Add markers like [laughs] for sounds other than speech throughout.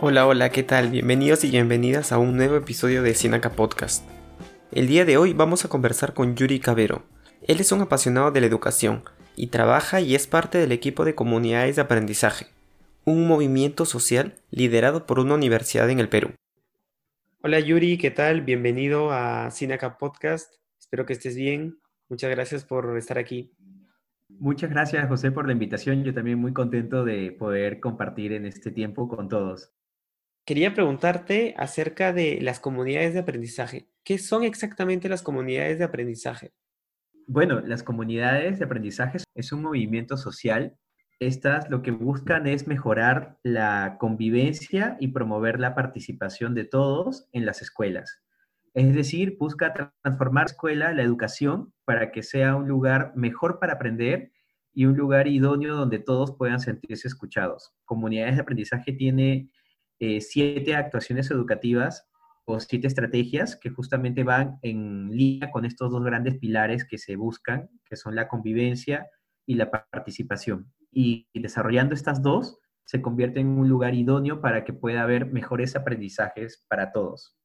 Hola, hola, ¿qué tal? Bienvenidos y bienvenidas a un nuevo episodio de Sinaca Podcast. El día de hoy vamos a conversar con Yuri Cabero. Él es un apasionado de la educación y trabaja y es parte del equipo de comunidades de aprendizaje, un movimiento social liderado por una universidad en el Perú. Hola Yuri, ¿qué tal? Bienvenido a Sinaca Podcast. Espero que estés bien. Muchas gracias por estar aquí. Muchas gracias José por la invitación. Yo también muy contento de poder compartir en este tiempo con todos. Quería preguntarte acerca de las comunidades de aprendizaje. ¿Qué son exactamente las comunidades de aprendizaje? Bueno, las comunidades de aprendizaje es un movimiento social. Estas lo que buscan es mejorar la convivencia y promover la participación de todos en las escuelas. Es decir, busca transformar la escuela, la educación, para que sea un lugar mejor para aprender y un lugar idóneo donde todos puedan sentirse escuchados. Comunidades de aprendizaje tiene eh, siete actuaciones educativas o siete estrategias que justamente van en línea con estos dos grandes pilares que se buscan, que son la convivencia y la participación. Y desarrollando estas dos, se convierte en un lugar idóneo para que pueda haber mejores aprendizajes para todos.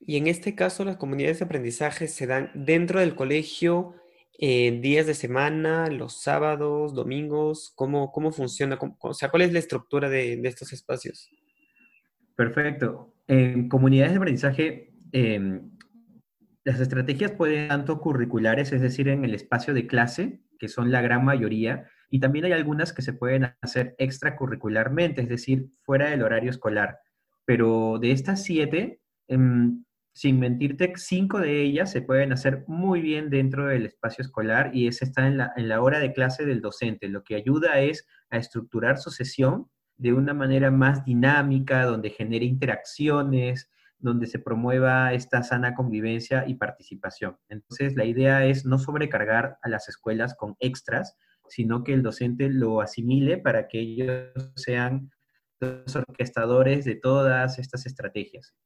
Y en este caso, las comunidades de aprendizaje se dan dentro del colegio, en días de semana, los sábados, domingos, ¿cómo, cómo funciona? o sea, ¿cuál es la estructura de estos espacios? Perfecto. En comunidades de aprendizaje, em, las estrategias pueden tanto curriculares, es decir, en el espacio de clase, que son la gran mayoría, y también hay algunas que se pueden hacer extracurricularmente, es decir, fuera del horario escolar. Pero de estas siete, em, sin mentirte, cinco de ellas se pueden hacer muy bien dentro del espacio escolar y esa está en la, en la hora de clase del docente. Lo que ayuda es a estructurar su sesión de una manera más dinámica, donde genere interacciones, donde se promueva esta sana convivencia y participación. Entonces, la idea es no sobrecargar a las escuelas con extras, sino que el docente lo asimile para que ellos sean los orquestadores de todas estas estrategias.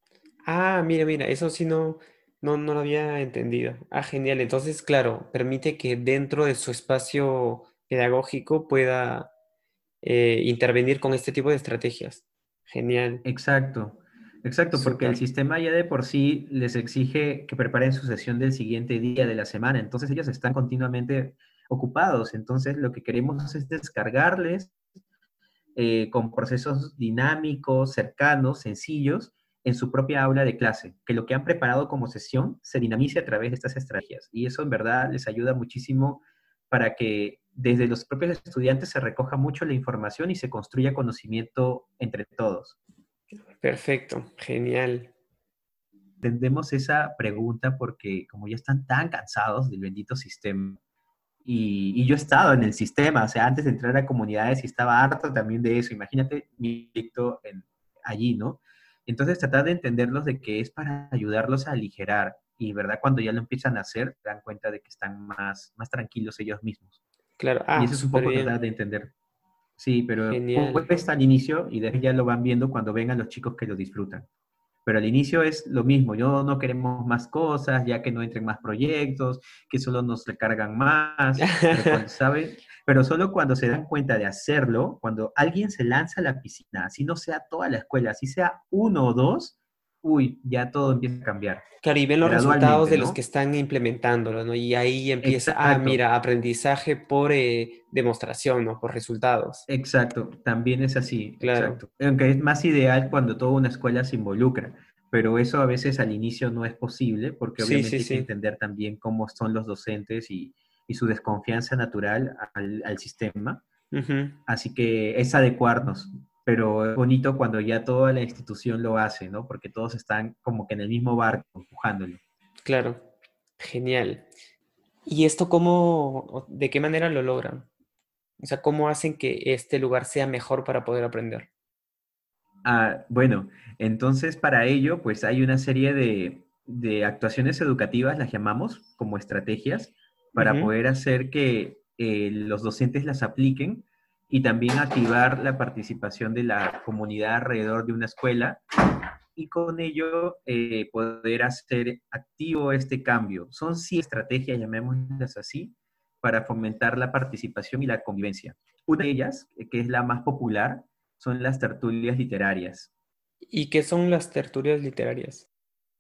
Ah, mira, mira, eso sí no, no, no lo había entendido. Ah, genial. Entonces, claro, permite que dentro de su espacio pedagógico pueda eh, intervenir con este tipo de estrategias. Genial. Exacto, exacto, porque el sistema ya de por sí les exige que preparen su sesión del siguiente día de la semana, entonces ellos están continuamente ocupados, entonces lo que queremos es descargarles eh, con procesos dinámicos, cercanos, sencillos, en su propia aula de clase, que lo que han preparado como sesión se dinamice a través de estas estrategias. Y eso en verdad les ayuda muchísimo para que desde los propios estudiantes se recoja mucho la información y se construya conocimiento entre todos. Perfecto, genial. Entendemos esa pregunta porque como ya están tan cansados del bendito sistema, y, yo he estado en el sistema, o sea, antes de entrar a comunidades y estaba harto también de eso, imagínate mi proyecto allí, ¿no? Entonces tratar de entenderlos de que es para ayudarlos a aligerar y, ¿verdad? Cuando ya lo empiezan a hacer, dan cuenta de que están más, más tranquilos ellos mismos. Claro, ah, y eso es un poco tratar de entender. Sí, pero está al inicio y después ya lo van viendo cuando vengan los chicos que lo disfrutan. Pero al inicio es lo mismo, yo no queremos más cosas, ya que no entren más proyectos, que solo nos recargan más, pero, [laughs] pero solo cuando se dan cuenta de hacerlo, cuando alguien se lanza a la piscina, así no sea toda la escuela, así sea uno o dos, uy, ya todo empieza a cambiar. Claro, y ven los resultados de los que están implementándolo, ¿no? Y ahí empieza, ah, mira, aprendizaje por eh, demostración, ¿no? Por resultados. Exacto, también es así, claro. Aunque es más ideal cuando toda una escuela se involucra, pero eso a veces al inicio no es posible, porque obviamente hay que entender también cómo son los docentes y, su desconfianza natural al, sistema. Así que es adecuarnos pero es bonito cuando ya toda la institución lo hace, ¿no? Porque todos están como que en el mismo barco, empujándolo. Claro, genial. ¿Y esto cómo, de qué manera lo logran? O sea, ¿cómo hacen que este lugar sea mejor para poder aprender? Ah, bueno, entonces para ello, pues hay una serie de, actuaciones educativas, las llamamos como estrategias, para poder hacer que eh, los docentes las apliquen y también activar la participación de la comunidad alrededor de una escuela y con ello eh, poder hacer activo este cambio. Son sí estrategias, llamémoslas así, para fomentar la participación y la convivencia. Una de ellas, que es la más popular, son las tertulias literarias. ¿Y qué son las tertulias literarias?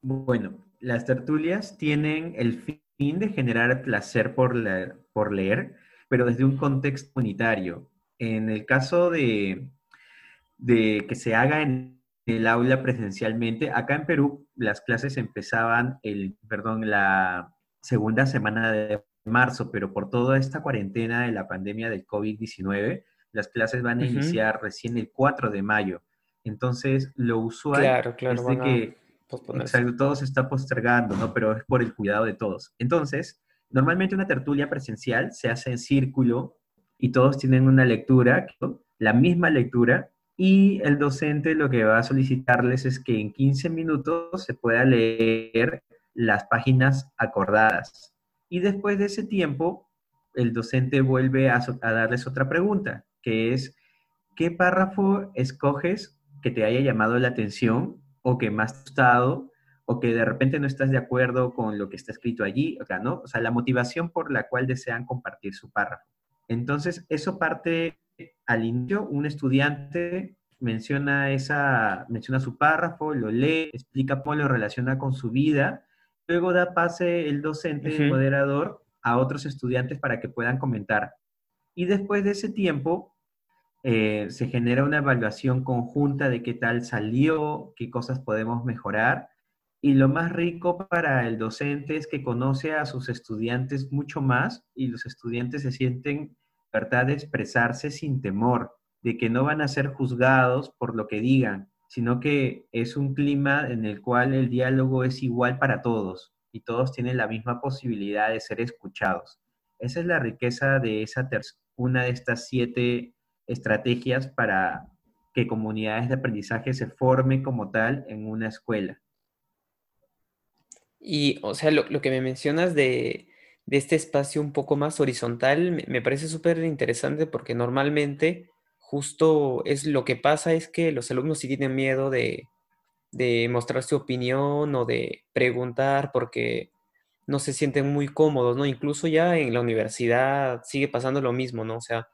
Bueno, las tertulias tienen el fin de generar placer por leer, por leer pero desde un contexto unitario. En el caso de, de que se haga en el aula presencialmente, acá en Perú las clases empezaban el, perdón, la segunda semana de marzo, pero por toda esta cuarentena de la pandemia del COVID-19, las clases van a iniciar recién el 4 de mayo. Entonces, lo usual es de que todo se está postergando, ¿no? Pero es por el cuidado de todos. Entonces, normalmente una tertulia presencial se hace en círculo y todos tienen una lectura, la misma lectura, y el docente lo que va a solicitarles es que en 15 minutos se pueda leer las páginas acordadas. Y después de ese tiempo, el docente vuelve a, darles otra pregunta, que es, ¿qué párrafo escoges que te haya llamado la atención o que más te ha gustado o que de repente no estás de acuerdo con lo que está escrito allí, o. O sea, la motivación por la cual desean compartir su párrafo. Entonces, eso parte al inicio, un estudiante menciona, esa, menciona su párrafo, lo lee, explica cómo lo relaciona con su vida, luego da pase el docente, el moderador, a otros estudiantes para que puedan comentar. Y después de ese tiempo, eh, se genera una evaluación conjunta de qué tal salió, qué cosas podemos mejorar. Y lo más rico para el docente es que conoce a sus estudiantes mucho más y los estudiantes se sienten libertad de expresarse sin temor, de que no van a ser juzgados por lo que digan, sino que es un clima en el cual el diálogo es igual para todos y todos tienen la misma posibilidad de ser escuchados. Esa es la riqueza de esa una de estas siete estrategias para que comunidades de aprendizaje se formen como tal en una escuela. Y, o sea, lo, que me mencionas de, este espacio un poco más horizontal me, parece súper interesante porque normalmente justo es lo que pasa es que los alumnos sí tienen miedo de, de mostrar su opinión o de preguntar porque no se sienten muy cómodos, ¿no? Incluso ya en la universidad sigue pasando lo mismo, ¿no? O sea,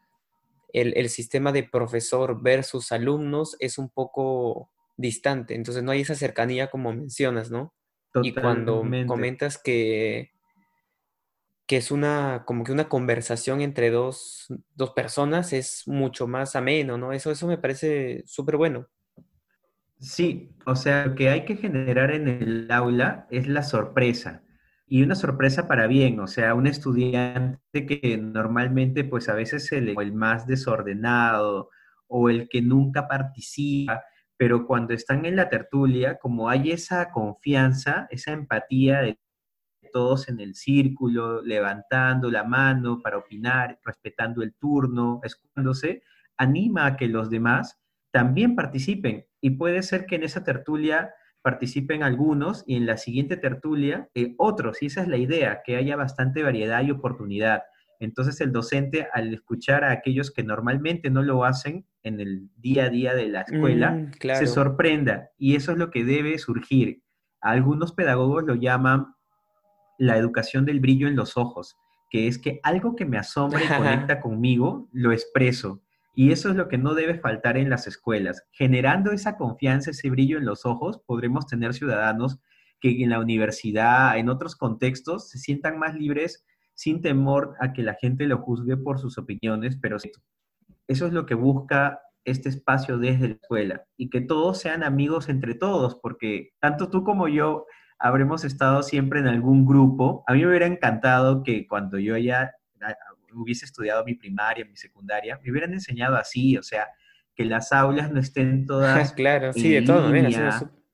el, sistema de profesor versus alumnos es un poco distante, entonces no hay esa cercanía como mencionas, ¿no? Y cuando comentas que, que es una, como que una conversación entre dos, dos personas es mucho más ameno, ¿no? Eso, eso me parece súper bueno. Sí, o sea, lo que hay que generar en el aula es la sorpresa y una sorpresa para bien, o sea, un estudiante que normalmente pues a veces es el, el más desordenado o el que nunca participa, pero cuando están en la tertulia, como hay esa confianza, esa empatía de todos en el círculo, levantando la mano para opinar, respetando el turno, escuchándose, anima a que los demás también participen. Y puede ser que en esa tertulia participen algunos y en la siguiente tertulia eh, otros. Y esa es la idea, que haya bastante variedad y oportunidad. Entonces el docente, al escuchar a aquellos que normalmente no lo hacen en el día a día de la escuela, mm, se sorprenda. Y eso es lo que debe surgir. Algunos pedagogos lo llaman la educación del brillo en los ojos, que es que algo que me asombra y [laughs] conecta conmigo, lo expreso. Y eso es lo que no debe faltar en las escuelas. Generando esa confianza, ese brillo en los ojos, podremos tener ciudadanos que en la universidad, en otros contextos, se sientan más libres sin temor a que la gente lo juzgue por sus opiniones, pero eso es lo que busca este espacio desde la escuela y que todos sean amigos entre todos, porque tanto tú como yo habremos estado siempre en algún grupo. A mí me hubiera encantado que cuando yo ya hubiese estudiado mi primaria, mi secundaria, me hubieran enseñado así, o sea, que las aulas no estén todas [laughs] claro, sí, de todo,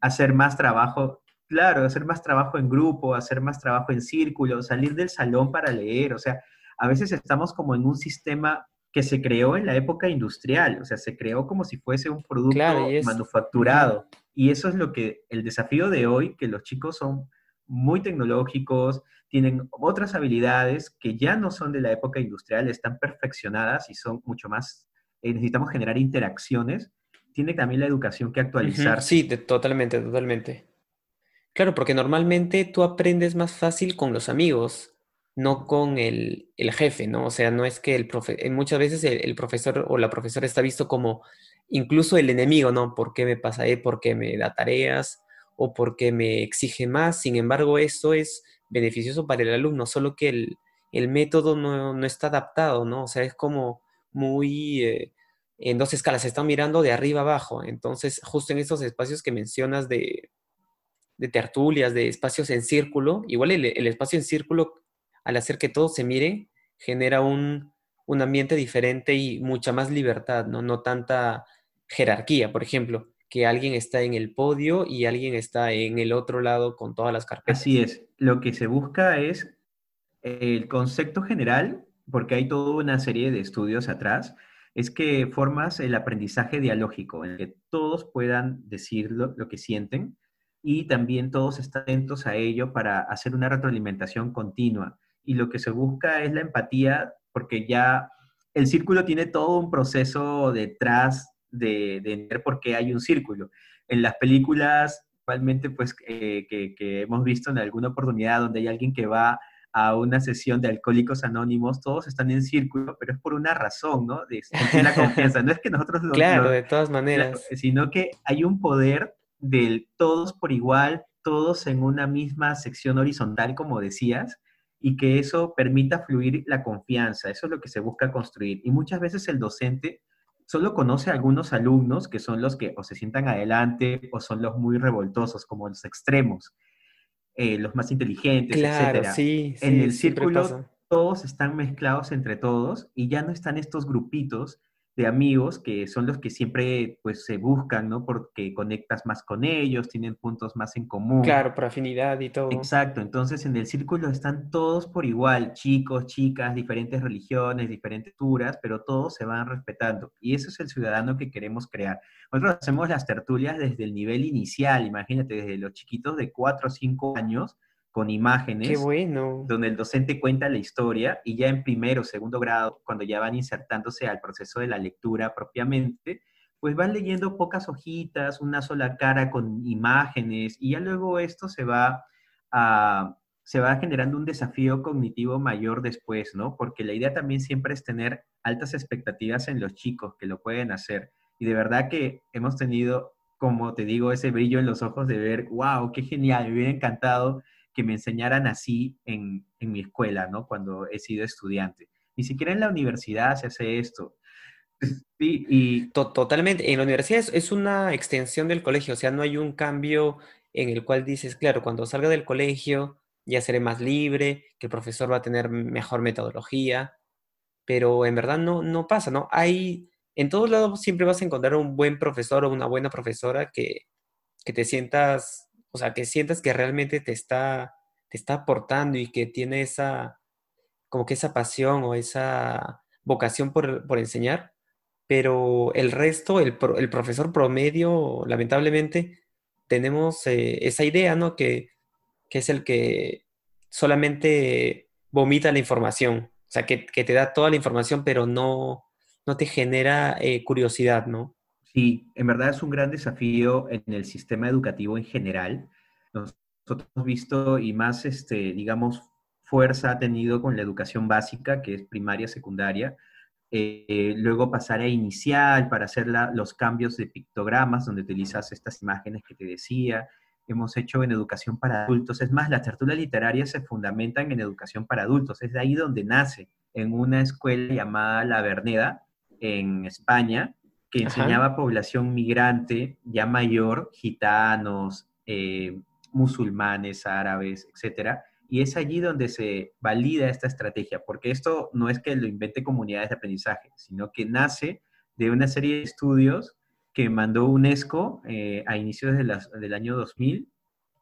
hacer más trabajo, claro, hacer más trabajo en grupo, hacer más trabajo en círculo, salir del salón para leer, o sea, a veces estamos como en un sistema que se creó en la época industrial, o sea, se creó como si fuese un producto manufacturado. Y eso es lo que el desafío de hoy, que los chicos son muy tecnológicos, tienen otras habilidades que ya no son de la época industrial, están perfeccionadas y son mucho más, eh, necesitamos generar interacciones, tiene también la educación que actualizar. Sí, totalmente, totalmente. Claro, porque normalmente tú aprendes más fácil con los amigos, no con el, jefe, ¿no? O sea, no es que el profe, muchas veces el, profesor o la profesora está visto como incluso el enemigo, ¿no? ¿Por qué me pasa ahí? ¿Por qué me da tareas? ¿O por qué me exige más? Sin embargo, eso es beneficioso para el alumno, solo que el, método no, está adaptado, ¿no? O sea, es como muy... Eh, en dos escalas, se están mirando de arriba abajo. Entonces, justo en estos espacios que mencionas de, de tertulias, de espacios en círculo, igual el, el, espacio en círculo, al hacer que todo se mire, genera un, un ambiente diferente y mucha más libertad, ¿no? No tanta jerarquía, por ejemplo, que alguien está en el podio y alguien está en el otro lado con todas las carpetas. Así es, lo que se busca es el concepto general, porque hay toda una serie de estudios atrás, es que formas el aprendizaje dialógico, en el que todos puedan decir lo, lo que sienten y también todos están atentos a ello para hacer una retroalimentación continua. Y lo que se busca es la empatía, porque ya el círculo tiene todo un proceso detrás de, entender por qué hay un círculo. En las películas, actualmente, pues, eh, que, hemos visto en alguna oportunidad donde hay alguien que va a una sesión de alcohólicos anónimos, todos están en círculo, pero es por una razón, ¿no? De la [laughs] confianza. No es que nosotros lo... Claro, de todas maneras. Sino que hay un poder del todos por igual, todos en una misma sección horizontal, como decías, y que eso permita fluir la confianza. Eso es lo que se busca construir. Y muchas veces el docente solo conoce a algunos alumnos que son los que o se sientan adelante o son los muy revoltosos, como los extremos, eh, los más inteligentes, claro, Sí, en el círculo todos están mezclados entre todos y ya no están estos grupitos de amigos que son los que siempre pues se buscan, ¿no? Porque conectas más con ellos, tienen puntos más en común. Claro, por afinidad y todo. Exacto, entonces en el círculo están todos por igual, chicos, chicas, diferentes religiones, diferentes culturas, pero todos se van respetando. Y eso es el ciudadano que queremos crear. Nosotros hacemos las tertulias desde el nivel inicial, imagínate, desde los chiquitos de 4 o 5 años, con imágenes. Qué bueno. Donde el docente cuenta la historia y ya en primero o segundo grado, cuando ya van insertándose al proceso de la lectura propiamente, pues van leyendo pocas hojitas, una sola cara con imágenes y ya luego esto se va a, se va generando un desafío cognitivo mayor después, ¿no? Porque la idea también siempre es tener altas expectativas en los chicos que lo pueden hacer. Y de verdad que hemos tenido, como te digo, ese brillo en los ojos de ver, wow, qué genial, me hubiera encantado que me enseñaran así en, mi escuela, ¿no? Cuando he sido estudiante. Ni siquiera en la universidad se hace esto. [laughs] Sí, y... Totalmente. En la universidad es, una extensión del colegio, o sea, no hay un cambio en el cual dices, claro, cuando salga del colegio ya seré más libre, que el profesor va a tener mejor metodología, pero en verdad no, no pasa, ¿no? Hay, en todos lados siempre vas a encontrar un buen profesor o una buena profesora que, que te sientas o sea, que sientas que realmente te está, te está aportando y que tiene esa, como que esa pasión o esa vocación por, enseñar, pero el resto, el, profesor promedio, lamentablemente, tenemos eh, esa idea, ¿no? Que, es el que solamente vomita la información, o sea, que, te da toda la información, pero no, no te genera eh, curiosidad, ¿no? Sí, en verdad es un gran desafío en el sistema educativo en general. Nosotros hemos visto y más, este, digamos, fuerza ha tenido con la educación básica, que es primaria, secundaria, eh, luego pasar a inicial para hacer los cambios de pictogramas, donde utilizas estas imágenes que te decía. Hemos hecho en educación para adultos. Es más, las tertulias literarias se fundamentan en educación para adultos. Es de ahí donde nace, en una escuela llamada La Verneda, en España, que enseñaba población migrante ya mayor, gitanos, eh, musulmanes, árabes, etcétera. Y es allí donde se valida esta estrategia, porque esto no es que lo invente comunidades de aprendizaje, sino que nace de una serie de estudios que mandó UNESCO eh, a inicios del año 2000,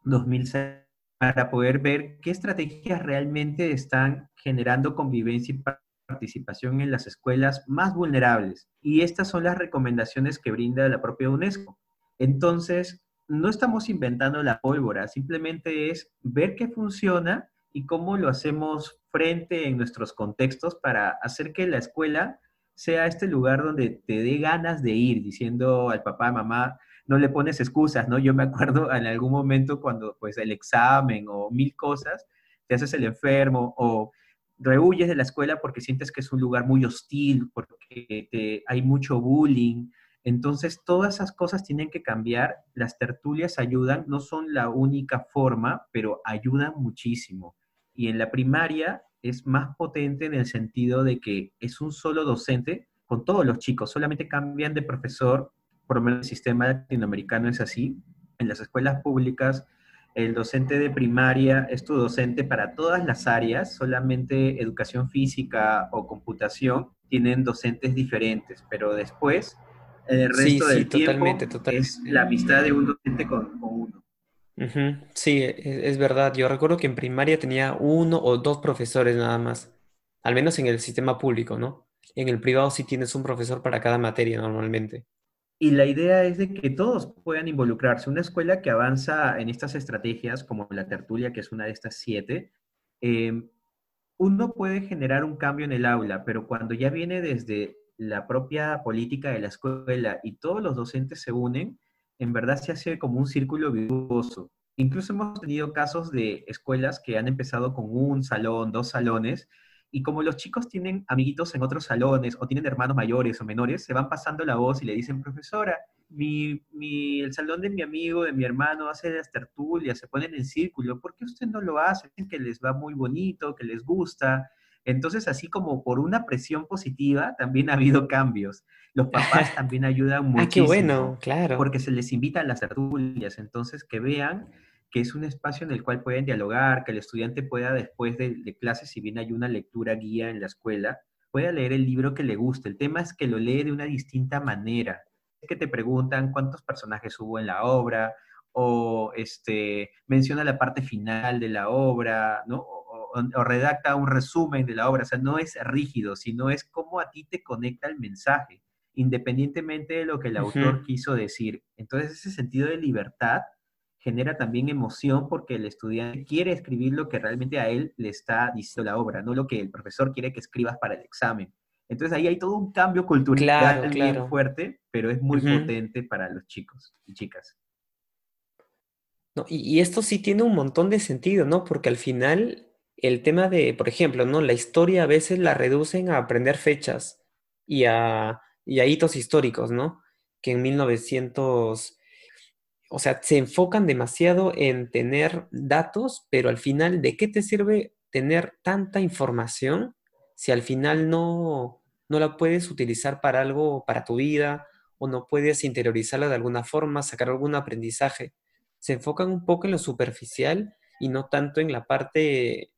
2006, para poder ver qué estrategias realmente están generando convivencia y participación en las escuelas más vulnerables. Y estas son las recomendaciones que brinda la propia UNESCO. Entonces, no estamos inventando la pólvora, simplemente es ver qué funciona y cómo lo hacemos frente en nuestros contextos para hacer que la escuela sea este lugar donde te dé ganas de ir, diciendo al papá, mamá, no le pones excusas, ¿no? Yo me acuerdo en algún momento cuando pues el examen o mil cosas, te haces el enfermo o rehuyes de la escuela porque sientes que es un lugar muy hostil, porque hay mucho bullying. Entonces, todas esas cosas tienen que cambiar. Las tertulias ayudan, no son la única forma, pero ayudan muchísimo. Y en la primaria es más potente en el sentido de que es un solo docente con todos los chicos, solamente cambian de profesor, por lo menos el sistema latinoamericano es así. En las escuelas públicas, el docente de primaria es tu docente para todas las áreas, solamente educación física o computación tienen docentes diferentes, pero después el resto del tiempo es la amistad de un docente con, uno. Sí, e, es, verdad. Yo recuerdo que en primaria tenía uno o dos profesores nada más, al menos en el sistema público, ¿no? En el privado sí tienes un profesor para cada materia normalmente. Y la idea es de que todos puedan involucrarse. Una escuela que avanza en estas estrategias, como la tertulia, que es una de estas siete, em, uno puede generar un cambio en el aula, pero cuando ya viene desde la propia política de la escuela y todos los docentes se unen, en verdad se hace como un círculo virtuoso. Incluso hemos tenido casos de escuelas que han empezado con un salón, dos salones, y como los chicos tienen amiguitos en otros salones o tienen hermanos mayores o menores, se van pasando la voz y le dicen, profesora, mi, mi, el salón de mi amigo, de mi hermano, hace las tertulias, se ponen en círculo, ¿por qué usted no lo hace? Que les va muy bonito, que les gusta. Entonces, así como por una presión positiva, también ha habido cambios. Los papás [laughs] también ayudan muchísimo. Ah, qué bueno, claro. Porque se les invita a las tertulias, entonces que vean que es un espacio en el cual pueden dialogar, que el estudiante pueda después de, de clases, si bien hay una lectura guía en la escuela, pueda leer el libro que le guste. El tema es que lo lee de una distinta manera. Es que te preguntan cuántos personajes hubo en la obra, o este, menciona la parte final de la obra, ¿no? o, redacta un resumen de la obra, o sea, no es rígido, sino es cómo a ti te conecta el mensaje, independientemente de lo que el autor quiso decir. Entonces, ese sentido de libertad genera también emoción porque el estudiante quiere escribir lo que realmente a él le está diciendo la obra, no lo que el profesor quiere que escribas para el examen. Entonces ahí hay todo un cambio cultural bien fuerte, pero es muy potente para los chicos y chicas. No, y, y, esto sí tiene un montón de sentido, ¿no? Porque al final el tema de, por ejemplo, ¿no? La historia a veces la reducen a aprender fechas y a, hitos históricos, ¿no? Que en 1900, o sea, se enfocan demasiado en tener datos, pero al final, ¿de qué te sirve tener tanta información si al final no, no la puedes utilizar para algo, para tu vida, o no puedes interiorizarla de alguna forma, sacar algún aprendizaje? Se enfocan un poco en lo superficial y no tanto en la parte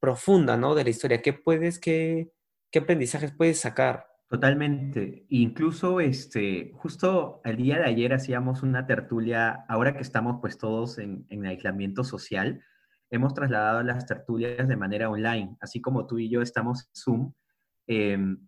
profunda, ¿no? De la historia. ¿Qué puedes, qué, qué aprendizajes puedes sacar? Totalmente. Incluso, este, justo el día de ayer hacíamos una tertulia, ahora que estamos pues todos en, en aislamiento social, hemos trasladado las tertulias de manera online, así como tú y yo estamos en Zoom. Em,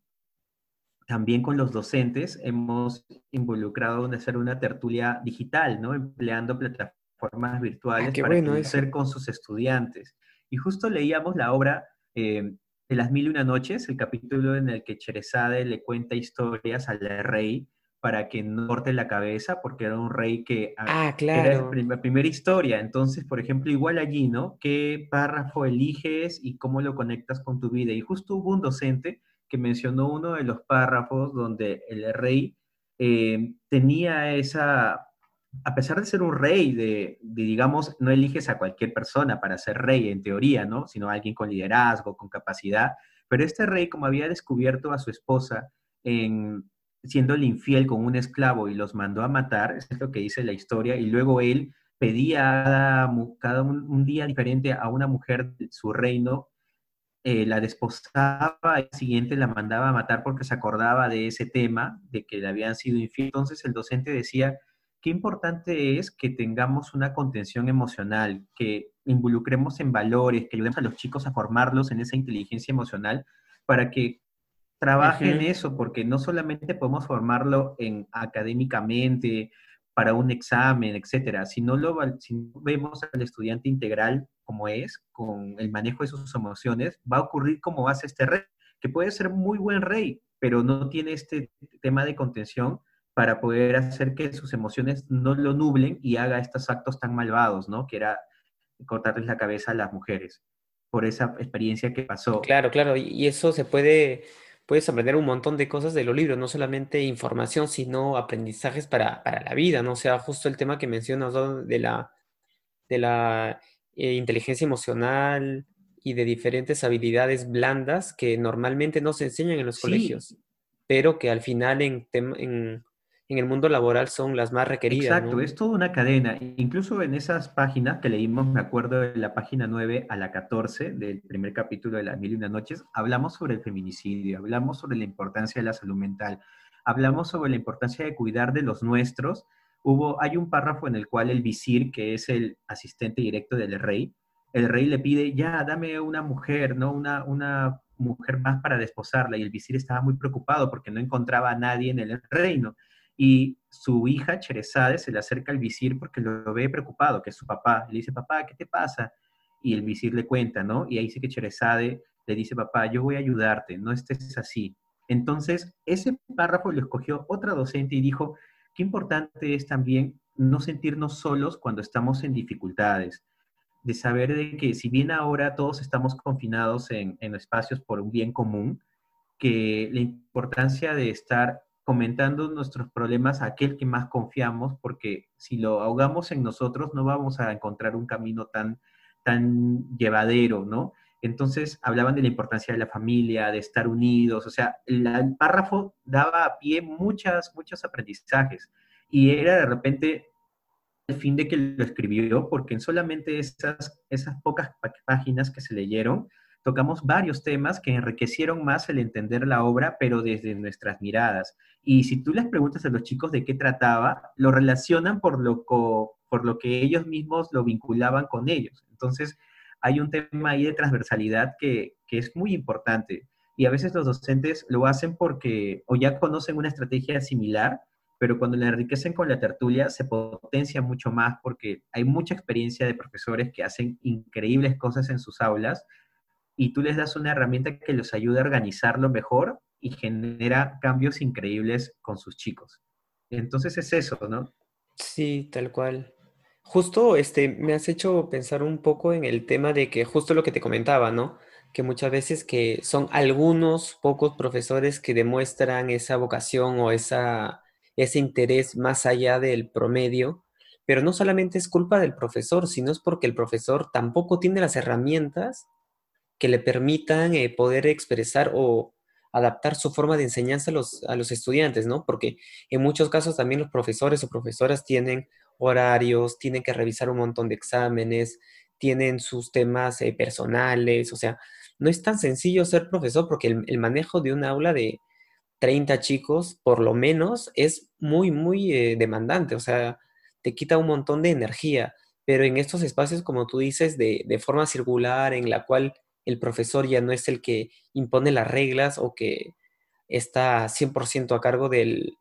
también con los docentes hemos involucrado en hacer una tertulia digital, ¿no? Empleando plataformas virtuales ah, para bueno con sus estudiantes. Y justo leíamos la obra eh, de las mil y una noches, el capítulo en el que Cherezade le cuenta historias al rey para que no corte la cabeza, porque era un rey que ah, ah claro. era la primera historia. Entonces, por ejemplo, igual allí, ¿no? ¿Qué párrafo eliges y cómo lo conectas con tu vida? Y justo hubo un docente que mencionó uno de los párrafos donde el rey eh, tenía esa a pesar de ser un rey, de, digamos, no eliges a cualquier persona para ser rey en teoría, ¿no? Sino a alguien con liderazgo, con capacidad. Pero este rey, como había descubierto a su esposa en, siéndole infiel con un esclavo y los mandó a matar, es lo que dice la historia, y luego él pedía cada un, día diferente a una mujer de su reino, eh, la desposaba, al siguiente la mandaba a matar porque se acordaba de ese tema, de que le habían sido infiel. Entonces el docente decía, qué importante es que tengamos una contención emocional, que involucremos en valores, que ayudemos a los chicos a formarlos en esa inteligencia emocional para que trabajen eso, porque no solamente podemos formarlo en académicamente, para un examen, etcétera, si no, lo, si vemos al estudiante integral como es, con el manejo de sus emociones, va a ocurrir como hace este rey, que puede ser muy buen rey, pero no tiene este tema de contención para poder hacer que sus emociones no lo nublen y haga estos actos tan malvados, ¿no? Que era cortarles la cabeza a las mujeres por esa experiencia que pasó. Claro, claro, y eso se puede, puedes aprender un montón de cosas de los libros, no solamente información, sino aprendizajes para, para la vida, ¿no? O sea, justo el tema que mencionas ¿no? de la, de la eh, inteligencia emocional y de diferentes habilidades blandas que normalmente no se enseñan en los colegios, pero que al final en, en en el mundo laboral son las más requeridas. Exacto, es toda una cadena. Incluso en esas páginas que leímos, me acuerdo de la página 9 a la 14 del primer capítulo de Las Mil y Una Noches, hablamos sobre el feminicidio, hablamos sobre la importancia de la salud mental, hablamos sobre la importancia de cuidar de los nuestros. Hubo, hay un párrafo en el cual el visir, que es el asistente directo del rey, el rey le pide, ya, dame una mujer, ¿no? Una, una mujer más para desposarla. Y el visir estaba muy preocupado porque no encontraba a nadie en el reino y su hija Cherezade se le acerca al visir porque lo ve preocupado, que es su papá. Le dice, papá, ¿qué te pasa? Y el visir le cuenta, ¿no? Y ahí dice que Cherezade le dice, papá, yo voy a ayudarte, no estés así. Entonces, ese párrafo lo escogió otra docente y dijo, qué importante es también no sentirnos solos cuando estamos en dificultades, de saber de que si bien ahora todos estamos confinados en, en espacios por un bien común, que la importancia de estar comentando nuestros problemas a aquel que más confiamos, porque si lo ahogamos en nosotros no vamos a encontrar un camino tan, tan llevadero, ¿no? Entonces hablaban de la importancia de la familia, de estar unidos, o sea, el, párrafo daba a pie muchas, muchos aprendizajes y era de repente el fin de que lo escribió, porque en solamente esas, esas pocas páginas que se leyeron, tocamos varios temas que enriquecieron más el entender la obra, pero desde nuestras miradas. Y si tú les preguntas a los chicos de qué trataba, lo relacionan por lo, por lo que ellos mismos lo vinculaban con ellos. Entonces, hay un tema ahí de transversalidad que, que es muy importante. Y a veces los docentes lo hacen porque o ya conocen una estrategia similar, pero cuando la enriquecen con la tertulia se potencia mucho más porque hay mucha experiencia de profesores que hacen increíbles cosas en sus aulas y tú les das una herramienta que los ayuda a organizarlo mejor y genera cambios increíbles con sus chicos. Entonces es eso, ¿no? Sí, tal cual. Justo este, me has hecho pensar un poco en el tema de que justo lo que te comentaba, ¿no? Que muchas veces que son algunos pocos profesores que demuestran esa vocación o esa, ese interés más allá del promedio, pero no solamente es culpa del profesor, sino es porque el profesor tampoco tiene las herramientas que le permitan eh, poder expresar o adaptar su forma de enseñanza a los, a los estudiantes, ¿no? Porque en muchos casos también los profesores o profesoras tienen horarios, tienen que revisar un montón de exámenes, tienen sus temas eh, personales, o sea, no es tan sencillo ser profesor porque el, manejo de un aula de 30 chicos, por lo menos, es muy, muy eh, demandante, o sea, te quita un montón de energía, pero en estos espacios, como tú dices, de, de forma circular, en la cual el profesor ya no es el que impone las reglas o que está 100% a cargo del,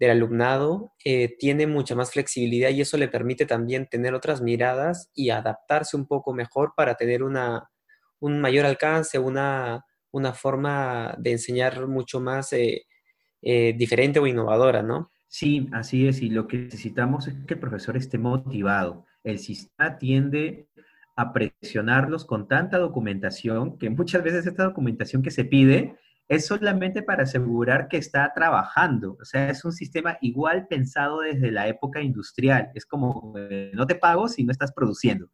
alumnado, eh, tiene mucha más flexibilidad y eso le permite también tener otras miradas y adaptarse un poco mejor para tener una, un mayor alcance, una, una forma de enseñar mucho más eh, eh, diferente o innovadora, ¿no? Sí, así es, y lo que necesitamos es que el profesor esté motivado. El sistema tiende a presionarlos con tanta documentación que muchas veces esta documentación que se pide es solamente para asegurar que está trabajando. O sea, es un sistema igual pensado desde la época industrial. Es como, eh, no te pago si no estás produciendo.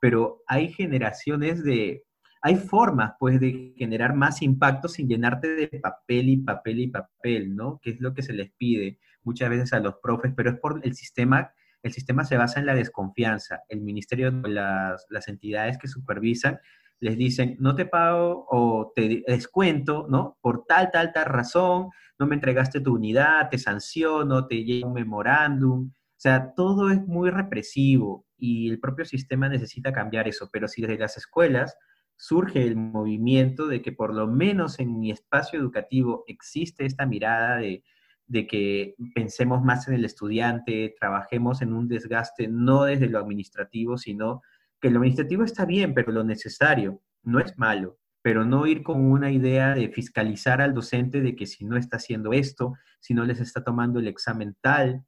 Pero hay generaciones de, hay formas pues de generar más impacto sin llenarte de papel y papel y papel, ¿no? Que es lo que se les pide muchas veces a los profes, pero es por el sistema el sistema se basa en la desconfianza. El ministerio, las, las entidades que supervisan, les dicen, no te pago o te descuento, ¿no? Por tal, tal, tal razón, no me entregaste tu unidad, te sanciono, te llega un memorándum. O sea, todo es muy represivo y el propio sistema necesita cambiar eso, pero si desde las escuelas surge el movimiento de que por lo menos en mi espacio educativo existe esta mirada de de que pensemos más en el estudiante, trabajemos en un desgaste no desde lo administrativo, sino que lo administrativo está bien, pero lo necesario no es malo, pero no ir con una idea de fiscalizar al docente de que si no está haciendo esto, si no les está tomando el examen tal,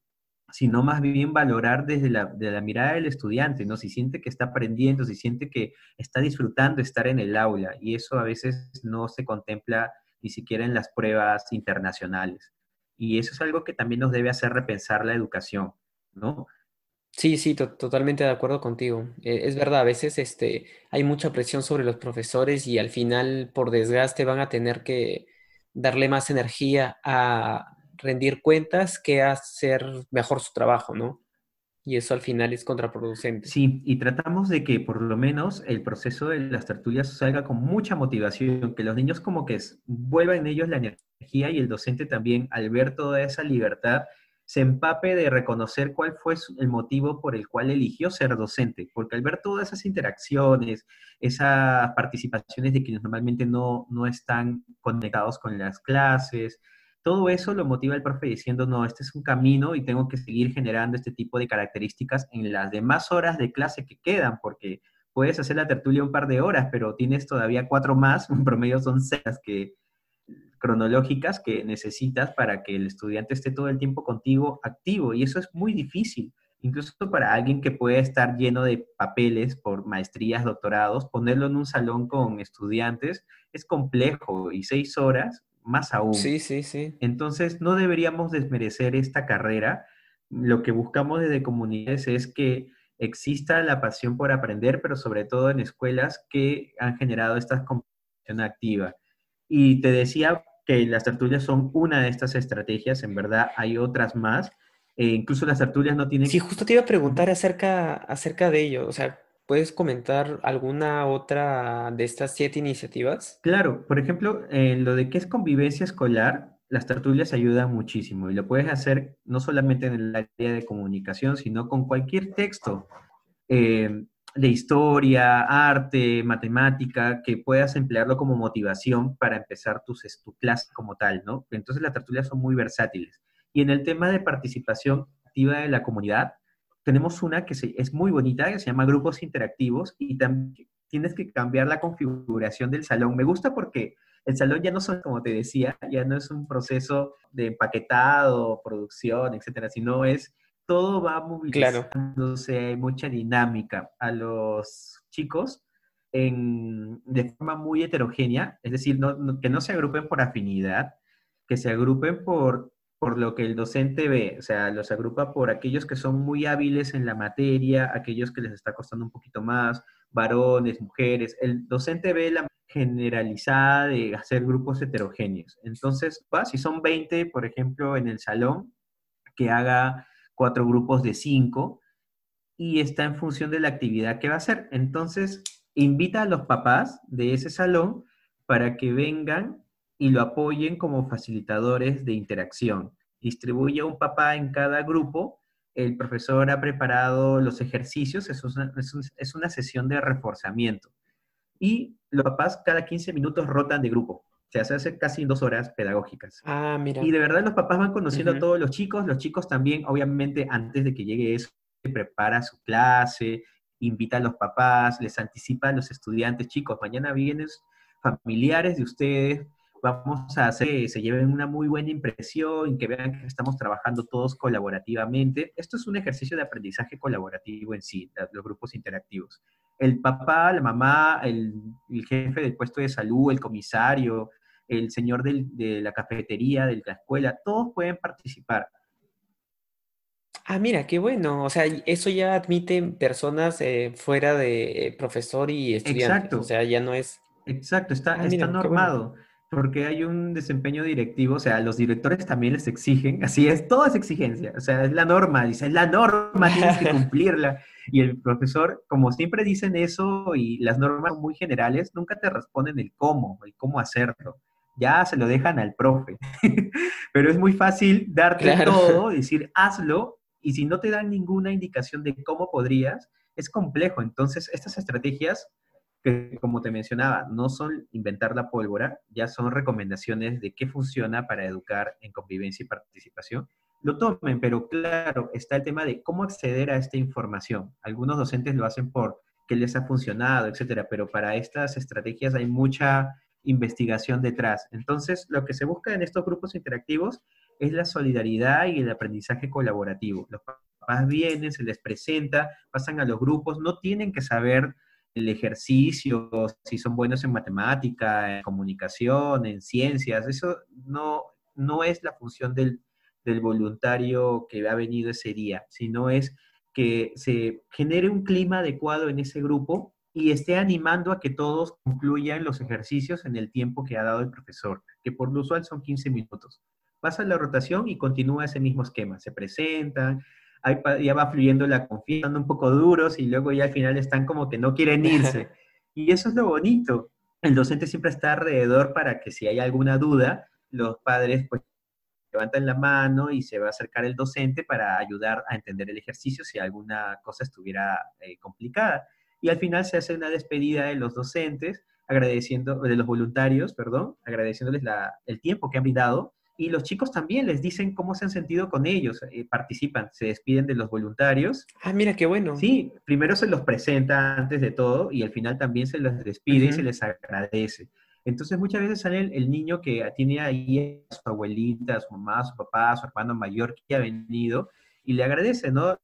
sino más bien valorar desde la, de la mirada del estudiante, ¿no? Si siente que está aprendiendo, si siente que está disfrutando estar en el aula, y eso a veces no se contempla ni siquiera en las pruebas internacionales. Y eso es algo que también nos debe hacer repensar la educación, ¿no? Sí, sí, totalmente de acuerdo contigo. E, es verdad, a veces este, hay mucha presión sobre los profesores y al final, por desgaste, van a tener que darle más energía a rendir cuentas que a hacer mejor su trabajo, ¿no? Y eso al final es contraproducente. Sí, y tratamos de que por lo menos el proceso de las tertulias salga con mucha motivación, que los niños como que vuelvan en ellos la energía y el docente también al ver toda esa libertad se empape de reconocer cuál fue el motivo por el cual eligió ser docente, porque al ver todas esas interacciones, esas participaciones de quienes normalmente no, no están conectados con las clases, todo eso lo motiva el profe diciendo, no, este es un camino y tengo que seguir generando este tipo de características en las demás horas de clase que quedan, porque puedes hacer la tertulia un par de horas, pero tienes todavía cuatro más, [laughs] un promedio son seis que, cronológicas que necesitas para que el estudiante esté todo el tiempo contigo activo, y eso es muy difícil. Incluso para alguien que puede estar lleno de papeles por maestrías, doctorados, ponerlo en un salón con estudiantes es complejo y seis horas más aún. Sí, sí, sí. Entonces, no deberíamos desmerecer esta carrera. Lo que buscamos desde comunidades es que exista la pasión por aprender, pero sobre todo en escuelas que han generado esta competición activa. Y te decía que las tertulias son una de estas estrategias, en verdad hay otras más. E incluso las tertulias no tienen... Sí, justo te iba a preguntar acerca, acerca de ello. O sea, ¿Puedes comentar alguna otra de estas siete iniciativas? Claro, por ejemplo, en lo de qué es convivencia escolar, las tertulias ayudan muchísimo y lo puedes hacer no solamente en el área de comunicación, sino con cualquier texto eh, de historia, arte, matemática, que puedas emplearlo como motivación para empezar tu clase como tal, ¿no? Entonces las tertulias son muy versátiles. Y en el tema de participación activa de la comunidad, tenemos una que es muy bonita, que se llama grupos interactivos y también tienes que cambiar la configuración del salón. Me gusta porque el salón ya no son, como te decía, ya no es un proceso de empaquetado, producción, etcétera, sino es todo va movilizándose, claro. hay mucha dinámica a los chicos en, de forma muy heterogénea, es decir, que no se agrupen por afinidad, que se agrupen por por lo que el docente ve, o sea, los agrupa por aquellos que son muy hábiles en la materia, aquellos que les está costando un poquito más, varones, mujeres. El docente ve la generalizada de hacer grupos heterogéneos. Entonces, va, si son 20, por ejemplo, en el salón, que haga cuatro grupos de cinco y está en función de la actividad que va a hacer. Entonces, invita a los papás de ese salón para que vengan y lo apoyen como facilitadores de interacción. Distribuye un papá en cada grupo. El profesor ha preparado los ejercicios, es una, es una sesión de reforzamiento. Y los papás cada 15 minutos rotan de grupo. Se hace casi dos horas pedagógicas. Ah, mira. Y de verdad los papás van conociendo a todos los chicos. Los chicos también, obviamente, antes de que llegue eso, prepara su clase, invita a los papás, les anticipa a los estudiantes, chicos, mañana vienen familiares de ustedes, vamos a hacer que se lleven una muy buena impresión, que vean que estamos trabajando todos colaborativamente. Esto es un ejercicio de aprendizaje colaborativo en sí, los grupos interactivos. El papá, la mamá, el, jefe del puesto de salud, el comisario, el señor de la cafetería, de la escuela, todos pueden participar. Ah, mira, qué bueno. O sea, eso ya admite personas eh, fuera de profesor y estudiante. Exacto. O sea, ya no es... Exacto, está, ah, está normado porque hay un desempeño directivo, o sea, los directores también les exigen, así es, todo es exigencia, o sea, es la norma, dice, es la norma, tienes que [laughs] cumplirla. Y el profesor, como siempre dicen eso y las normas son muy generales, nunca te responden el cómo, el cómo hacerlo. Ya se lo dejan al profe. [laughs] Pero es muy fácil darte todo, decir, hazlo, y si no te dan ninguna indicación de cómo podrías, es complejo. Entonces, estas estrategias que como te mencionaba, no son inventar la pólvora, ya son recomendaciones de qué funciona para educar en convivencia y participación. Lo tomen, pero claro, está el tema de cómo acceder a esta información. Algunos docentes lo hacen por qué les ha funcionado, etcétera, pero para estas estrategias hay mucha investigación detrás. Entonces, lo que se busca en estos grupos interactivos es la solidaridad y el aprendizaje colaborativo. Los papás vienen, se les presenta, pasan a los grupos, no tienen que saber el ejercicio, si son buenos en matemática, en comunicación, en ciencias, eso no, no es la función del, del voluntario que ha venido ese día, sino es que se genere un clima adecuado en ese grupo y esté animando a que todos concluyan los ejercicios en el tiempo que ha dado el profesor, que por lo usual son 15 minutos. Pasa la rotación y continúa ese mismo esquema. Se presentan, ya va fluyendo la confianza, un poco duros y luego ya al final están como que no quieren [laughs] irse. Y eso es lo bonito. El docente siempre está alrededor para que si hay alguna duda, los padres pues levantan la mano y se va a acercar el docente para ayudar a entender el ejercicio si alguna cosa estuviera eh, complicada. Y al final se hace una despedida de los docentes, agradeciendo, de los voluntarios, perdón, agradeciéndoles el tiempo que han brindado y los chicos también les dicen cómo se han sentido con ellos, eh, participan, se despiden de los voluntarios. Ah, mira, qué bueno. Sí, primero se los presenta antes de todo y al final también se los despide y se les agradece. Entonces muchas veces sale el, niño que tiene ahí a su abuelita, a su mamá, a su papá, a su hermano mayor que ha venido y le agradece, ¿no?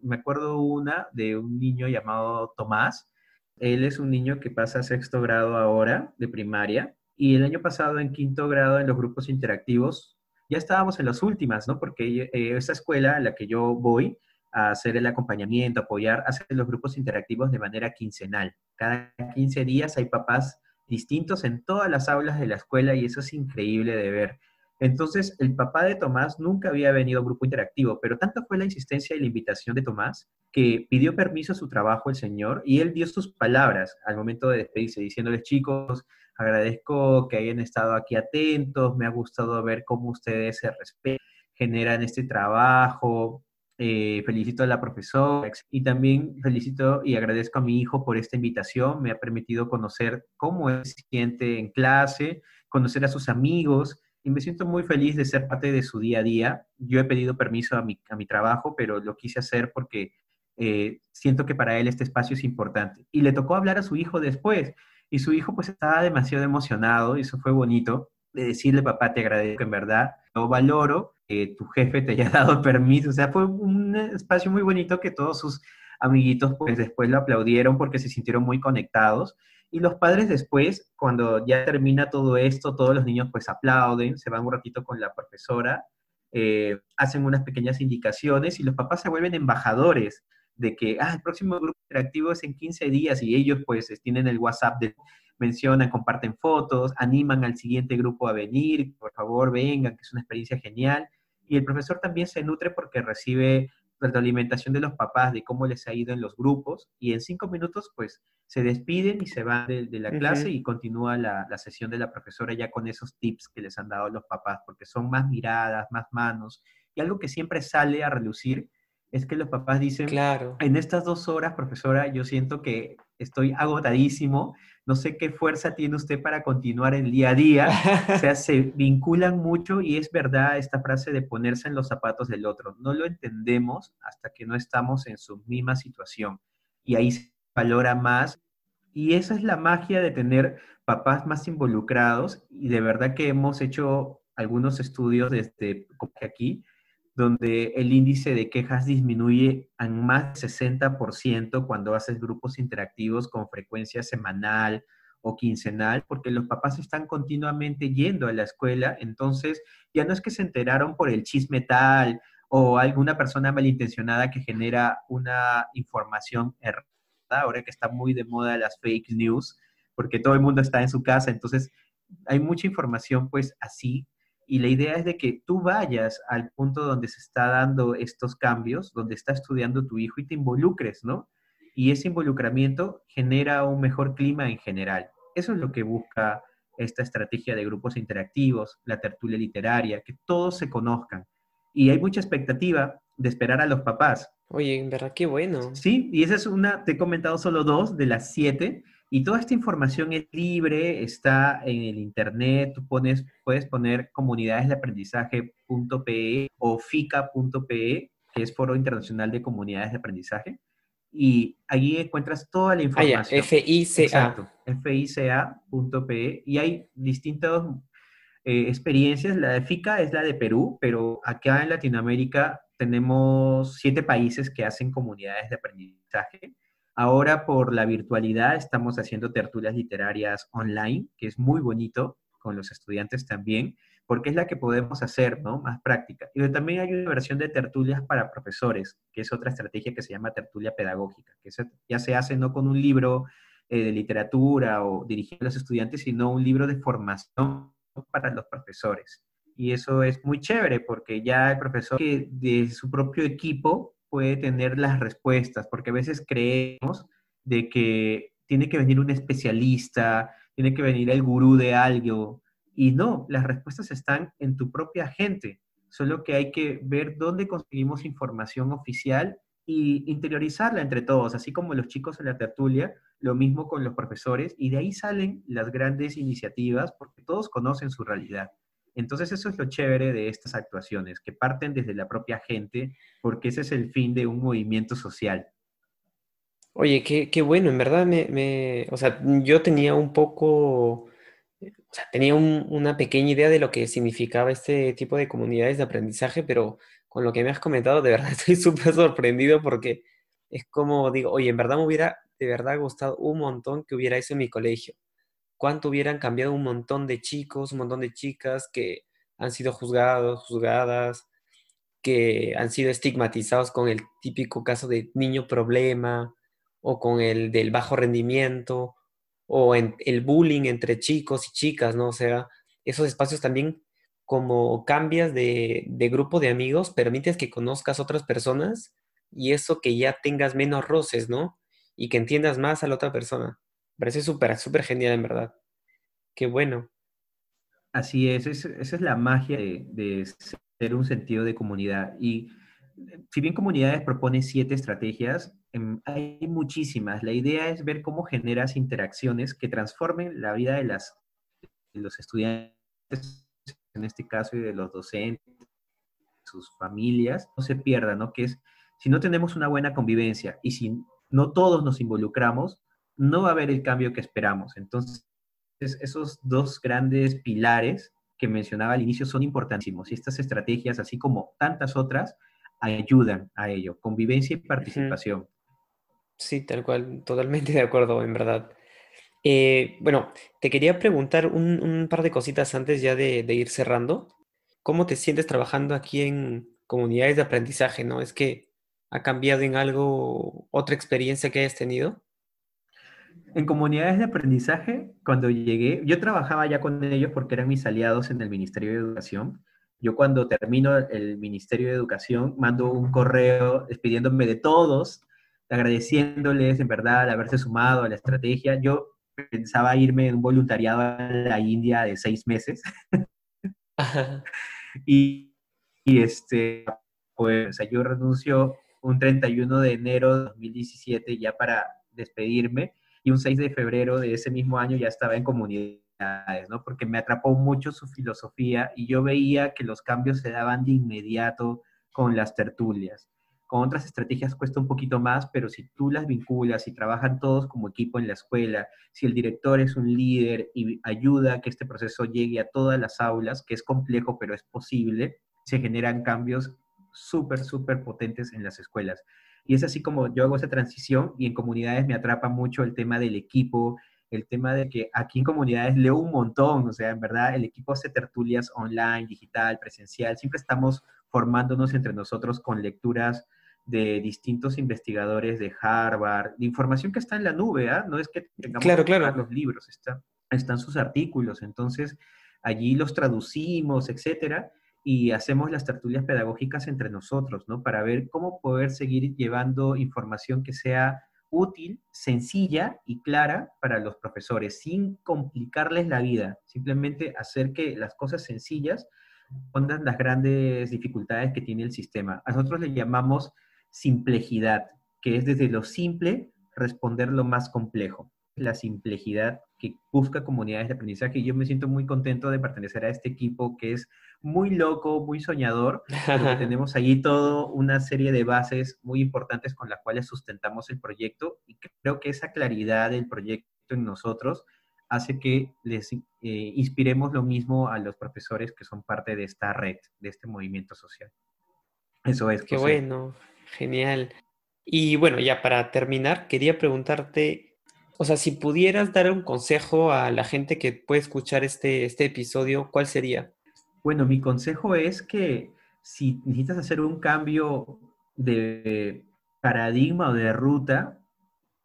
Me acuerdo una de un niño llamado Tomás. Él es un niño que pasa sexto grado ahora de primaria y el año pasado, en quinto grado, en los grupos interactivos, ya estábamos en las últimas, ¿no? Porque eh, esa escuela a la que yo voy a hacer el acompañamiento, apoyar, hacer los grupos interactivos de manera quincenal. Cada 15 días hay papás distintos en todas las aulas de la escuela y eso es increíble de ver. Entonces, el papá de Tomás nunca había venido a grupo interactivo, pero tanto fue la insistencia y la invitación de Tomás que pidió permiso a su trabajo el señor y él dio sus palabras al momento de despedirse, diciéndoles, chicos, agradezco que hayan estado aquí atentos, me ha gustado ver cómo ustedes se respetan, generan este trabajo, eh, felicito a la profesora y también felicito y agradezco a mi hijo por esta invitación, me ha permitido conocer cómo se siente en clase, conocer a sus amigos y me siento muy feliz de ser parte de su día a día. Yo he pedido permiso a mi, a mi trabajo, pero lo quise hacer porque eh, siento que para él este espacio es importante. Y le tocó hablar a su hijo después, y su hijo pues estaba demasiado emocionado, y eso fue bonito, de decirle, papá, te agradezco, en verdad, lo valoro, que tu jefe te haya [laughs] dado permiso. O sea, fue un espacio muy bonito que todos sus amiguitos pues después lo aplaudieron porque se sintieron muy conectados. Y los padres después, cuando ya termina todo esto, todos los niños pues aplauden, se van un ratito con la profesora, eh, hacen unas pequeñas indicaciones y los papás se vuelven embajadores de que ah, el próximo grupo interactivo es en 15 días y ellos pues tienen el WhatsApp de mencionan, comparten fotos, animan al siguiente grupo a venir, por favor vengan, que es una experiencia genial. Y el profesor también se nutre porque recibe alimentación de los papás de cómo les ha ido en los grupos y en cinco minutos pues se despiden y se van de, la clase y continúa la, la, sesión de la profesora ya con esos tips que les han dado los papás porque son más miradas, más manos y algo que siempre sale a relucir es que los papás dicen, claro. en estas dos horas, profesora, yo siento que estoy agotadísimo, no sé qué fuerza tiene usted para continuar el día a día. o sea, [laughs] se vinculan mucho y es verdad esta frase de ponerse en los zapatos del otro. No lo entendemos hasta que no estamos en su misma situación y ahí se valora más. Y esa es la magia de tener papás más involucrados y de verdad que hemos hecho algunos estudios desde aquí donde el índice de quejas disminuye en más de 60% cuando haces grupos interactivos con frecuencia semanal o quincenal, porque los papás están continuamente yendo a la escuela, entonces ya no es que se enteraron por el chisme tal o alguna persona malintencionada que genera una información errada, ahora que está muy de moda las fake news, porque todo el mundo está en su casa, entonces hay mucha información pues así y la idea es de que tú vayas al punto donde se está dando estos cambios, donde está estudiando tu hijo y te involucres, ¿no? Y ese involucramiento genera un mejor clima en general. Eso es lo que busca esta estrategia de grupos interactivos, la tertulia literaria, que todos se conozcan. Y hay mucha expectativa de esperar a los papás. Oye, en verdad, qué bueno. Sí, y esa es una, te he comentado solo dos de las siete, y toda esta información es libre, está en el internet, tú pones, puedes poner comunidades de aprendizaje.pe o fica.pe, que es Foro Internacional de Comunidades de Aprendizaje, y allí encuentras toda la ah, información. Ah, FICA. Exacto, fica.pe, y hay distintas eh, experiencias. La de FICA es la de Perú, pero acá en Latinoamérica tenemos siete países que hacen comunidades de aprendizaje Ahora por la virtualidad estamos haciendo tertulias literarias online, que es muy bonito, con los estudiantes también, porque es la que podemos hacer, ¿no? Más práctica. Y también hay una versión de tertulias para profesores, que es otra estrategia que se llama tertulia pedagógica, que ya se hace no con un libro eh, de literatura o dirigido a los estudiantes, sino un libro de formación para los profesores. Y eso es muy chévere porque ya el profesor de su propio equipo puede tener las respuestas, porque a veces creemos de que tiene que venir un especialista, tiene que venir el gurú de algo, y no, las respuestas están en tu propia gente, solo que hay que ver dónde conseguimos información oficial y interiorizarla entre todos, así como los chicos en la tertulia, lo mismo con los profesores, y de ahí salen las grandes iniciativas porque todos conocen su realidad. Entonces eso es lo chévere de estas actuaciones, que parten desde la propia gente, porque ese es el fin de un movimiento social. Oye, qué, bueno, en verdad me, o sea, yo tenía un poco, o sea, tenía una pequeña idea de lo que significaba este tipo de comunidades de aprendizaje, pero con lo que me has comentado, de verdad [laughs] estoy súper sorprendido porque es como digo, oye, en verdad me hubiera de verdad gustado un montón que hubiera eso en mi colegio cuánto hubieran cambiado un montón de chicos, un montón de chicas que han sido juzgados, juzgadas, que han sido estigmatizados con el típico caso de niño problema o con el del bajo rendimiento o en el bullying entre chicos y chicas, ¿no? O sea, esos espacios también como cambias de, de grupo de amigos, permites que conozcas otras personas y eso que ya tengas menos roces, ¿no? Y que entiendas más a la otra persona parece súper, súper genial, en verdad. Qué bueno. Así es, esa es la magia de, ser un sentido de comunidad. Y si bien Comunidades propone siete estrategias, em, hay muchísimas. La idea es ver cómo generas interacciones que transformen la vida de, las, de los estudiantes, en este caso, y de los docentes, sus familias, no se pierdan, ¿no? Que es, si no tenemos una buena convivencia y si no todos nos involucramos, no va a haber el cambio que esperamos. Entonces, esos dos grandes pilares que mencionaba al inicio son importantísimos y estas estrategias, así como tantas otras, ayudan a ello, convivencia y participación. Sí, tal cual, totalmente de acuerdo, en verdad. Eh, bueno, te quería preguntar un, par de cositas antes ya de, de, ir cerrando. ¿Cómo te sientes trabajando aquí en comunidades de aprendizaje? ¿No? Es que ha cambiado en algo otra experiencia que hayas tenido en comunidades de aprendizaje, cuando llegué, yo trabajaba ya con ellos porque eran mis aliados en el Ministerio de Educación. Yo cuando termino el Ministerio de Educación mando un correo despidiéndome de todos, agradeciéndoles en verdad haberse sumado a la estrategia. Yo pensaba irme en un voluntariado a la India de seis meses. y, y, este, pues, o sea, yo renuncio un 31 de enero de 2017 ya para despedirme y un 6 de febrero de ese mismo año ya estaba en comunidades, ¿no? Porque me atrapó mucho su filosofía y yo veía que los cambios se daban de inmediato con las tertulias. Con otras estrategias cuesta un poquito más, pero si tú las vinculas y trabajan todos como equipo en la escuela, si el director es un líder y ayuda a que este proceso llegue a todas las aulas, que es complejo pero es posible, se generan cambios súper, súper potentes en las escuelas. Y es así como yo hago esa transición y en comunidades me atrapa mucho el tema del equipo, el tema de que aquí en comunidades leo un montón, o sea, en verdad el equipo hace tertulias online, digital, presencial, siempre estamos formándonos entre nosotros con lecturas de distintos investigadores de Harvard, de información que está en la nube, ¿ah? no es que tengamos claro, claro. los libros, está, están sus artículos, entonces allí los traducimos, etcétera, y hacemos las tertulias pedagógicas entre nosotros, ¿no? Para ver cómo poder seguir llevando información que sea útil, sencilla y clara para los profesores, sin complicarles la vida, simplemente hacer que las cosas sencillas pongan las grandes dificultades que tiene el sistema. A nosotros le llamamos simplejidad, que es desde lo simple responder lo más complejo. La simplejidad que busca comunidades de aprendizaje y yo me siento muy contento de pertenecer a este equipo que es muy loco, muy soñador, porque tenemos allí todo una serie de bases muy importantes con las cuales sustentamos el proyecto y creo que esa claridad del proyecto en nosotros hace que les eh, inspiremos lo mismo a los profesores que son parte de esta red, de este movimiento social. Eso es. Qué bueno, genial. Y bueno, ya para terminar, quería preguntarte, o sea, si pudieras dar un consejo a la gente que puede escuchar este, este episodio, ¿cuál sería? Bueno, mi consejo es que si necesitas hacer un cambio de paradigma o de ruta,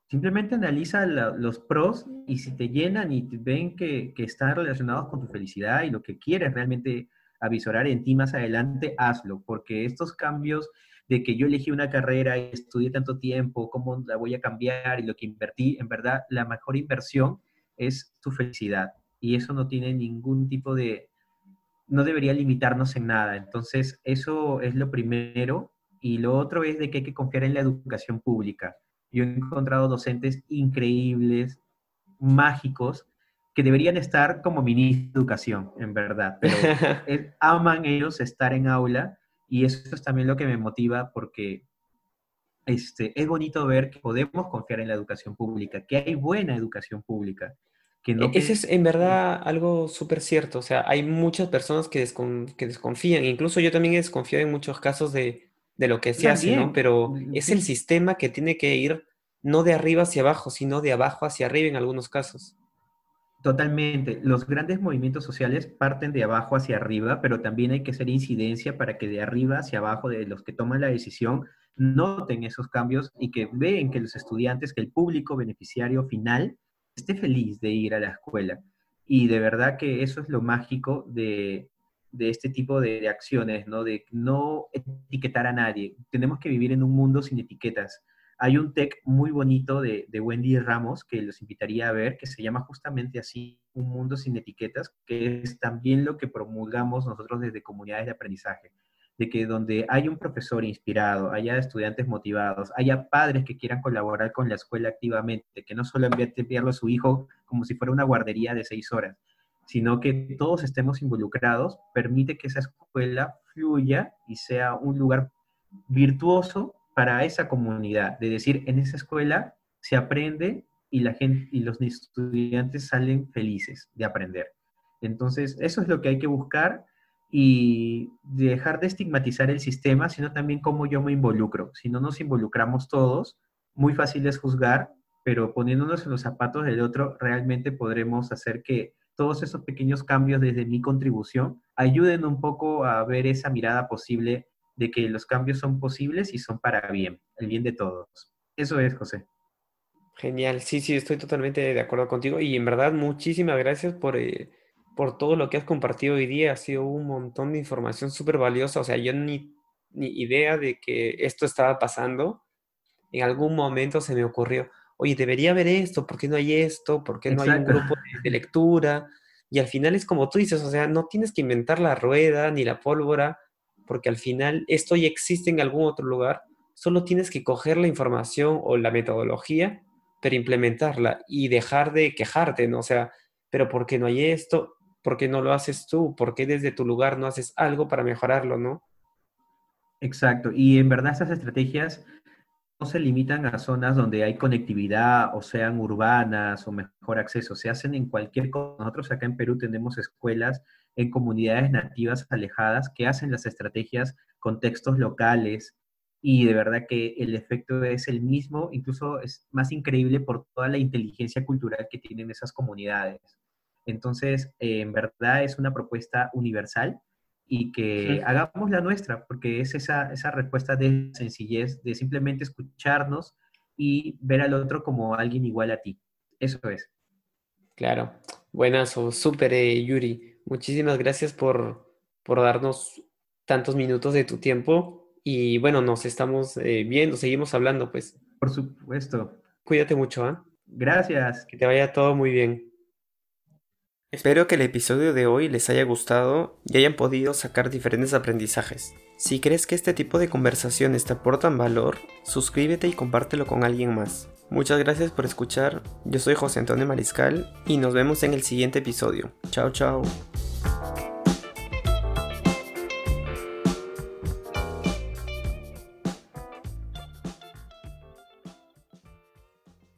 simplemente analiza los pros y si te llenan y te ven que, que, están relacionados con tu felicidad y lo que quieres realmente avisorar en ti más adelante, hazlo, porque estos cambios de que yo elegí una carrera y estudié tanto tiempo, cómo la voy a cambiar y lo que invertí, en verdad la mejor inversión es tu felicidad y eso no tiene ningún tipo de, no debería limitarnos en nada. Entonces, eso es lo primero. Y lo otro es de que hay que confiar en la educación pública. Yo he encontrado docentes increíbles, mágicos, que deberían estar como ministro de educación, en verdad. Pero [laughs] aman ellos estar en aula y eso es también lo que me motiva porque este, es bonito ver que podemos confiar en la educación pública, que hay buena educación pública e, ese es en verdad algo súper cierto. O sea, hay muchas personas que, que, desconfían. Incluso yo también he desconfiado en muchos casos de, lo que se hace, ¿no? Pero es el sistema que tiene que ir no de arriba hacia abajo, sino de abajo hacia arriba en algunos casos. Totalmente. Los grandes movimientos sociales parten de abajo hacia arriba, pero también hay que hacer incidencia para que de arriba hacia abajo, de los que toman la decisión, noten esos cambios y que vean que los estudiantes, que el público beneficiario final, esté feliz de ir a la escuela. Y de verdad que eso es lo mágico de, este tipo de, acciones, ¿no? De no etiquetar a nadie. Tenemos que vivir en un mundo sin etiquetas. Hay un tech muy bonito de, Wendy Ramos que los invitaría a ver, que se llama justamente así, Un mundo sin etiquetas, que es también lo que promulgamos nosotros desde comunidades de aprendizaje de que donde hay un profesor inspirado, haya estudiantes motivados, haya padres que quieran colaborar con la escuela activamente, que no solo enviarlo a su hijo como si fuera una guardería de seis horas, sino que todos estemos involucrados, permite que esa escuela fluya y sea un lugar virtuoso para esa comunidad, de decir, en esa escuela se aprende y la gente y los estudiantes salen felices de aprender. Entonces, eso es lo que hay que buscar y dejar de estigmatizar el sistema, sino también cómo yo me involucro. Si no nos involucramos todos, muy fácil es juzgar, pero poniéndonos en los zapatos del otro, realmente podremos hacer que todos esos pequeños cambios desde mi contribución ayuden un poco a ver esa mirada posible de que los cambios son posibles y son para bien, el bien de todos. Eso es, José. Genial, sí, sí, estoy totalmente de acuerdo contigo y en verdad muchísimas gracias por... Eh, por todo lo que has compartido hoy día. Ha sido un montón de información súper valiosa. O sea, yo ni, ni idea de que esto estaba pasando. En algún momento se me ocurrió, oye, debería haber esto, ¿por qué no hay esto? ¿Por qué no hay un grupo de, lectura? Y al final es como tú dices, o sea, no tienes que inventar la rueda ni la pólvora, porque al final esto ya existe en algún otro lugar. Solo tienes que coger la información o la metodología, pero implementarla y dejar de quejarte, ¿no? O sea, pero ¿por qué no hay esto? ¿por qué no lo haces tú? ¿Por qué desde tu lugar no haces algo para mejorarlo, no? Exacto, y en verdad estas estrategias no se limitan a zonas donde hay conectividad o sean urbanas o mejor acceso, se hacen en cualquier. Nosotros acá en Perú tenemos escuelas en comunidades nativas alejadas que hacen las estrategias con textos locales y de verdad que el efecto es el mismo, incluso es más increíble por toda la inteligencia cultural que tienen esas comunidades. Entonces, eh, en verdad es una propuesta universal y que hagamos la nuestra, porque es esa, esa respuesta de sencillez, de simplemente escucharnos y ver al otro como alguien igual a ti. Eso es. Claro. Buenas o súper, eh, Yuri. Muchísimas gracias por, por darnos tantos minutos de tu tiempo. Y bueno, nos estamos eh, viendo, seguimos hablando, pues. Por supuesto. Cuídate mucho, ¿ah? Gracias. Que te vaya todo muy bien. Espero que el episodio de hoy les haya gustado y hayan podido sacar diferentes aprendizajes. Si crees que este tipo de conversaciones te aportan valor, suscríbete y compártelo con alguien más. Muchas gracias por escuchar, yo soy José Antonio Mariscal y nos vemos en el siguiente episodio. Chao chao.